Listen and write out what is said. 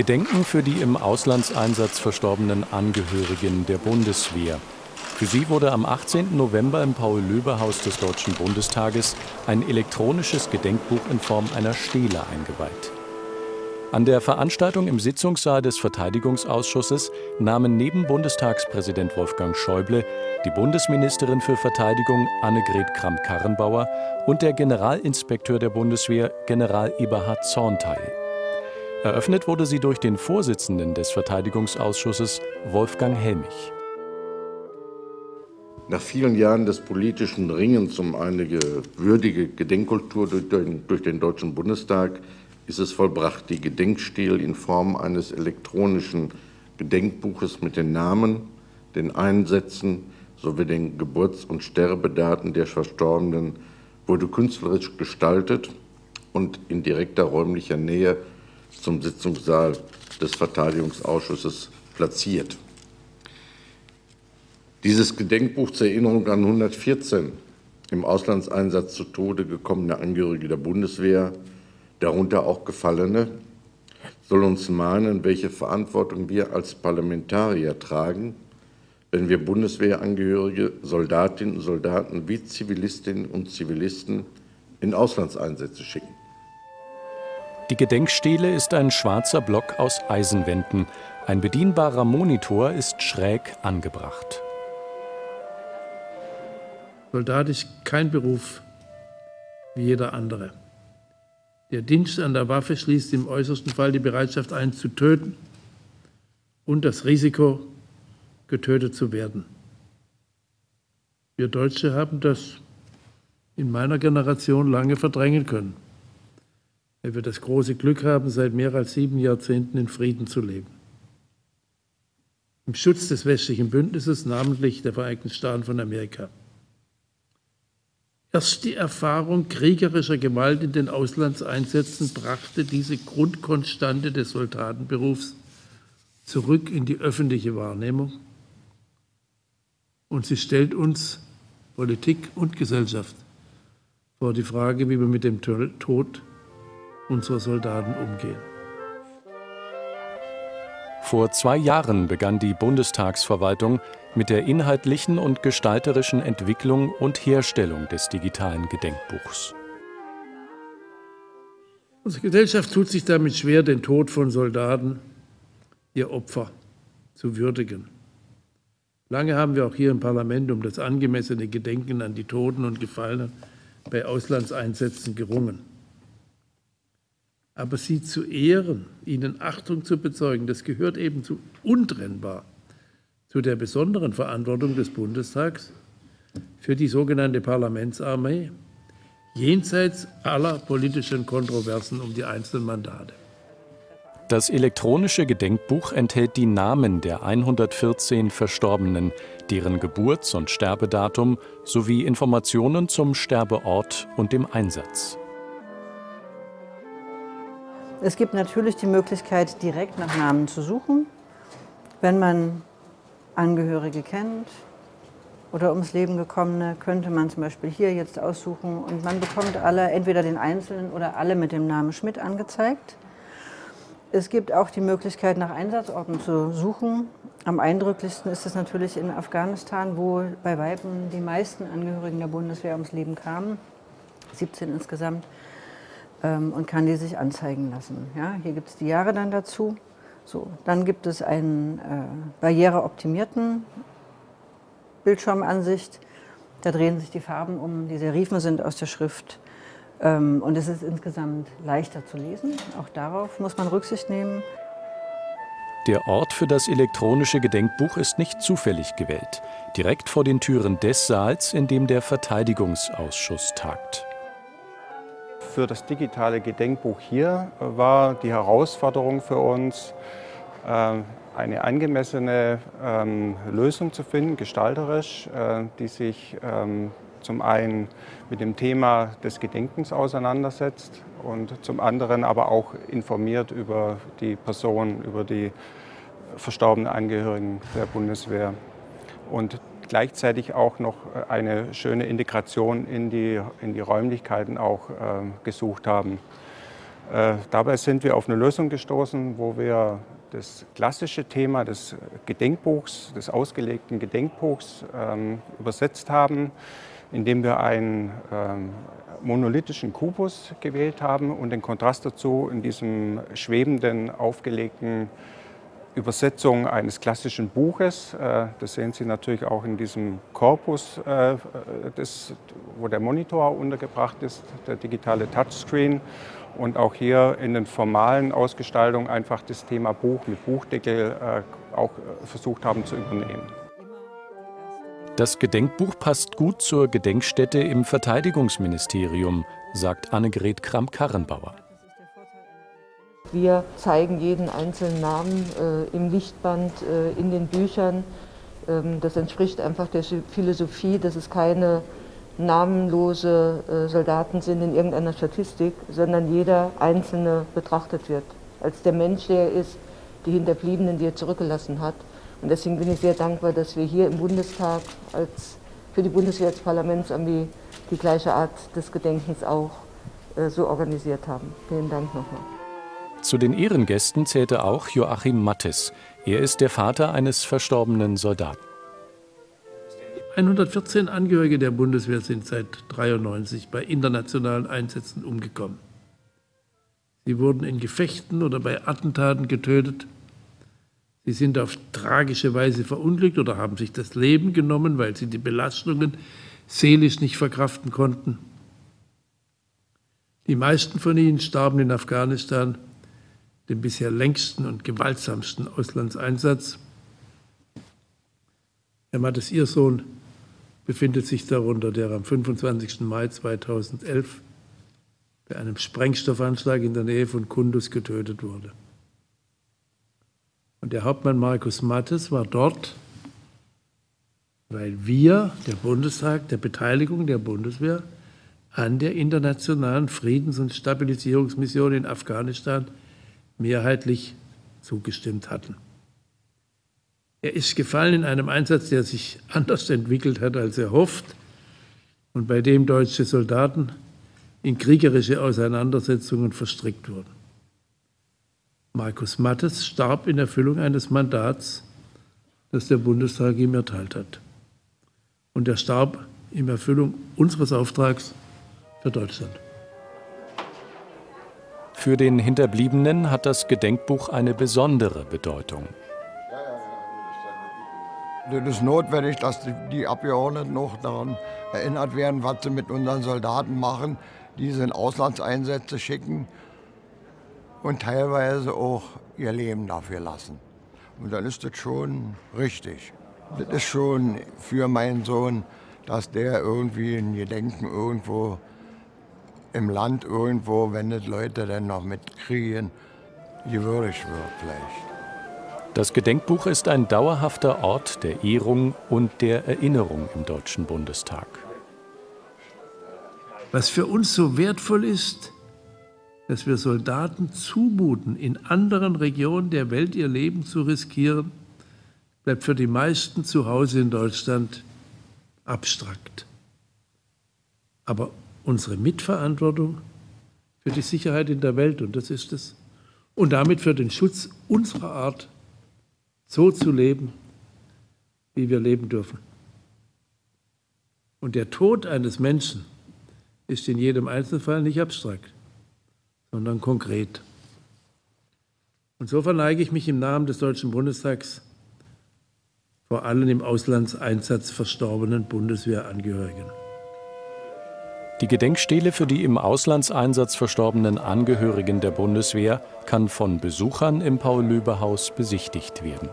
Gedenken für die im Auslandseinsatz verstorbenen Angehörigen der Bundeswehr. Für sie wurde am 18. November im Paul-Löbe-Haus des Deutschen Bundestages ein elektronisches Gedenkbuch in Form einer Stele eingeweiht. An der Veranstaltung im Sitzungssaal des Verteidigungsausschusses nahmen neben Bundestagspräsident Wolfgang Schäuble die Bundesministerin für Verteidigung Annegret Kramp-Karrenbauer und der Generalinspekteur der Bundeswehr General Eberhard Zorn teil. Eröffnet wurde sie durch den Vorsitzenden des Verteidigungsausschusses Wolfgang Helmich. Nach vielen Jahren des politischen Ringens um eine würdige Gedenkkultur durch den, durch den Deutschen Bundestag ist es vollbracht, die Gedenkstil in Form eines elektronischen Gedenkbuches mit den Namen, den Einsätzen sowie den Geburts- und Sterbedaten der Verstorbenen wurde künstlerisch gestaltet und in direkter räumlicher Nähe zum Sitzungssaal des Verteidigungsausschusses platziert. Dieses Gedenkbuch zur Erinnerung an 114 im Auslandseinsatz zu Tode gekommene Angehörige der Bundeswehr, darunter auch Gefallene, soll uns mahnen, welche Verantwortung wir als Parlamentarier tragen, wenn wir Bundeswehrangehörige, Soldatinnen und Soldaten wie Zivilistinnen und Zivilisten in Auslandseinsätze schicken. Die Gedenkstele ist ein schwarzer Block aus Eisenwänden. Ein bedienbarer Monitor ist schräg angebracht. Soldat ist kein Beruf wie jeder andere. Der Dienst an der Waffe schließt im äußersten Fall die Bereitschaft ein, zu töten und das Risiko, getötet zu werden. Wir Deutsche haben das in meiner Generation lange verdrängen können weil wir das große Glück haben, seit mehr als sieben Jahrzehnten in Frieden zu leben. Im Schutz des westlichen Bündnisses, namentlich der Vereinigten Staaten von Amerika. Erst die Erfahrung kriegerischer Gewalt in den Auslandseinsätzen brachte diese Grundkonstante des Soldatenberufs zurück in die öffentliche Wahrnehmung. Und sie stellt uns, Politik und Gesellschaft, vor die Frage, wie wir mit dem Tod unserer Soldaten umgehen. Vor zwei Jahren begann die Bundestagsverwaltung mit der inhaltlichen und gestalterischen Entwicklung und Herstellung des digitalen Gedenkbuchs. Unsere Gesellschaft tut sich damit schwer, den Tod von Soldaten, ihr Opfer, zu würdigen. Lange haben wir auch hier im Parlament um das angemessene Gedenken an die Toten und Gefallenen bei Auslandseinsätzen gerungen. Aber sie zu ehren, ihnen Achtung zu bezeugen, das gehört eben zu untrennbar zu der besonderen Verantwortung des Bundestags für die sogenannte Parlamentsarmee, jenseits aller politischen Kontroversen um die einzelnen Mandate. Das elektronische Gedenkbuch enthält die Namen der 114 Verstorbenen, deren Geburts- und Sterbedatum sowie Informationen zum Sterbeort und dem Einsatz. Es gibt natürlich die Möglichkeit, direkt nach Namen zu suchen, wenn man Angehörige kennt oder ums Leben gekommene, könnte man zum Beispiel hier jetzt aussuchen und man bekommt alle, entweder den Einzelnen oder alle mit dem Namen Schmidt angezeigt. Es gibt auch die Möglichkeit, nach Einsatzorten zu suchen. Am eindrücklichsten ist es natürlich in Afghanistan, wo bei Weitem die meisten Angehörigen der Bundeswehr ums Leben kamen, 17 insgesamt ähm, und kann die sich anzeigen lassen. Ja, hier gibt es die Jahre dann dazu. So, dann gibt es einen äh, barriereoptimierten Bildschirmansicht. Da drehen sich die Farben um, die Serifen sind aus der Schrift. Ähm, und es ist insgesamt leichter zu lesen. Auch darauf muss man Rücksicht nehmen. Der Ort für das elektronische Gedenkbuch ist nicht zufällig gewählt. Direkt vor den Türen des Saals, in dem der Verteidigungsausschuss tagt für das digitale Gedenkbuch hier war die Herausforderung für uns, ähm, eine angemessene ähm, Lösung zu finden, gestalterisch, äh, die sich ähm, zum einen mit dem Thema des Gedenkens auseinandersetzt und zum anderen aber auch informiert über die Person, über die verstorbenen Angehörigen der Bundeswehr. Und gleichzeitig auch noch äh, eine schöne Integration in die, in die Räumlichkeiten auch äh, gesucht haben. Äh, dabei sind wir auf eine Lösung gestoßen, wo wir das klassische Thema des Gedenkbuchs, des ausgelegten Gedenkbuchs ähm, übersetzt haben, indem wir einen ähm, monolithischen Kubus gewählt haben und den Kontrast dazu in diesem schwebenden, aufgelegten Übersetzung eines klassischen Buches. Äh, das sehen Sie natürlich auch in diesem Korpus, äh, des, wo der Monitor untergebracht ist, der digitale Touchscreen. Und auch hier in den formalen Ausgestaltungen einfach das Thema Buch mit Buchdeckel äh, auch versucht haben zu übernehmen. Das Gedenkbuch passt gut zur Gedenkstätte im Verteidigungsministerium, sagt Annegret Kramp-Karrenbauer. Wir zeigen jeden einzelnen Namen äh, im Lichtband, äh, in den Büchern. Ähm, das entspricht einfach der Philosophie, dass es keine namenlose äh, Soldaten sind in irgendeiner Statistik, sondern jeder Einzelne betrachtet wird als der Mensch, der er ist, die Hinterbliebenen, die er zurückgelassen hat. Und deswegen bin ich sehr dankbar, dass wir hier im Bundestag als, für die Bundeswehr als Parlamentsarmee die gleiche Art des Gedenkens auch äh, so organisiert haben. Vielen Dank nochmal. Zu den Ehrengästen zählte auch Joachim Mattes. Er ist der Vater eines verstorbenen Soldaten. 114 Angehörige der Bundeswehr sind seit 1993 bei internationalen Einsätzen umgekommen. Sie wurden in Gefechten oder bei Attentaten getötet. Sie sind auf tragische Weise verunglückt oder haben sich das Leben genommen, weil sie die Belastungen seelisch nicht verkraften konnten. Die meisten von ihnen starben in Afghanistan, dem bisher längsten und gewaltsamsten Auslandseinsatz. Herr Mattes, Ihr Sohn, befindet sich darunter, der am 25. Mai 2011 bei einem Sprengstoffanschlag in der Nähe von Kundus getötet wurde. Und der Hauptmann Markus Mattes war dort, weil wir, der Bundestag, der Beteiligung der Bundeswehr an der internationalen Friedens- und Stabilisierungsmission in Afghanistan mehrheitlich zugestimmt hatten. Er ist gefallen in einem Einsatz, der sich anders entwickelt hat, als er hofft und bei dem deutsche Soldaten in kriegerische Auseinandersetzungen verstrickt wurden. Markus Mattes starb in Erfüllung eines Mandats, das der Bundestag ihm erteilt hat. Und er starb in Erfüllung unseres Auftrags für Deutschland. Für den Hinterbliebenen hat das Gedenkbuch eine besondere Bedeutung. Das ist notwendig, dass die Abgeordneten noch daran erinnert werden, was sie mit unseren Soldaten machen, die sie in Auslandseinsätze schicken und teilweise auch ihr Leben dafür lassen. Und dann ist das schon richtig. Das ist schon für meinen Sohn, dass der irgendwie ein Gedenken irgendwo im Land irgendwo, wenn das Leute dann noch mitkriegen, gewürdigt wird vielleicht. Das Gedenkbuch ist ein dauerhafter Ort der Ehrung und der Erinnerung im Deutschen Bundestag. Was für uns so wertvoll ist, dass wir Soldaten zumuten, in anderen Regionen der Welt ihr Leben zu riskieren, bleibt für die meisten zu Hause in Deutschland abstrakt. Aber unsere Mitverantwortung für die Sicherheit in der Welt, und das ist es, und damit für den Schutz unserer Art so zu leben, wie wir leben dürfen. Und der Tod eines Menschen ist in jedem Einzelfall nicht abstrakt, sondern konkret. Und so verneige ich mich im Namen des Deutschen Bundestags vor allen im Auslandseinsatz verstorbenen Bundeswehrangehörigen. Die Gedenkstele für die im Auslandseinsatz verstorbenen Angehörigen der Bundeswehr kann von Besuchern im Paul-Löbe-Haus besichtigt werden.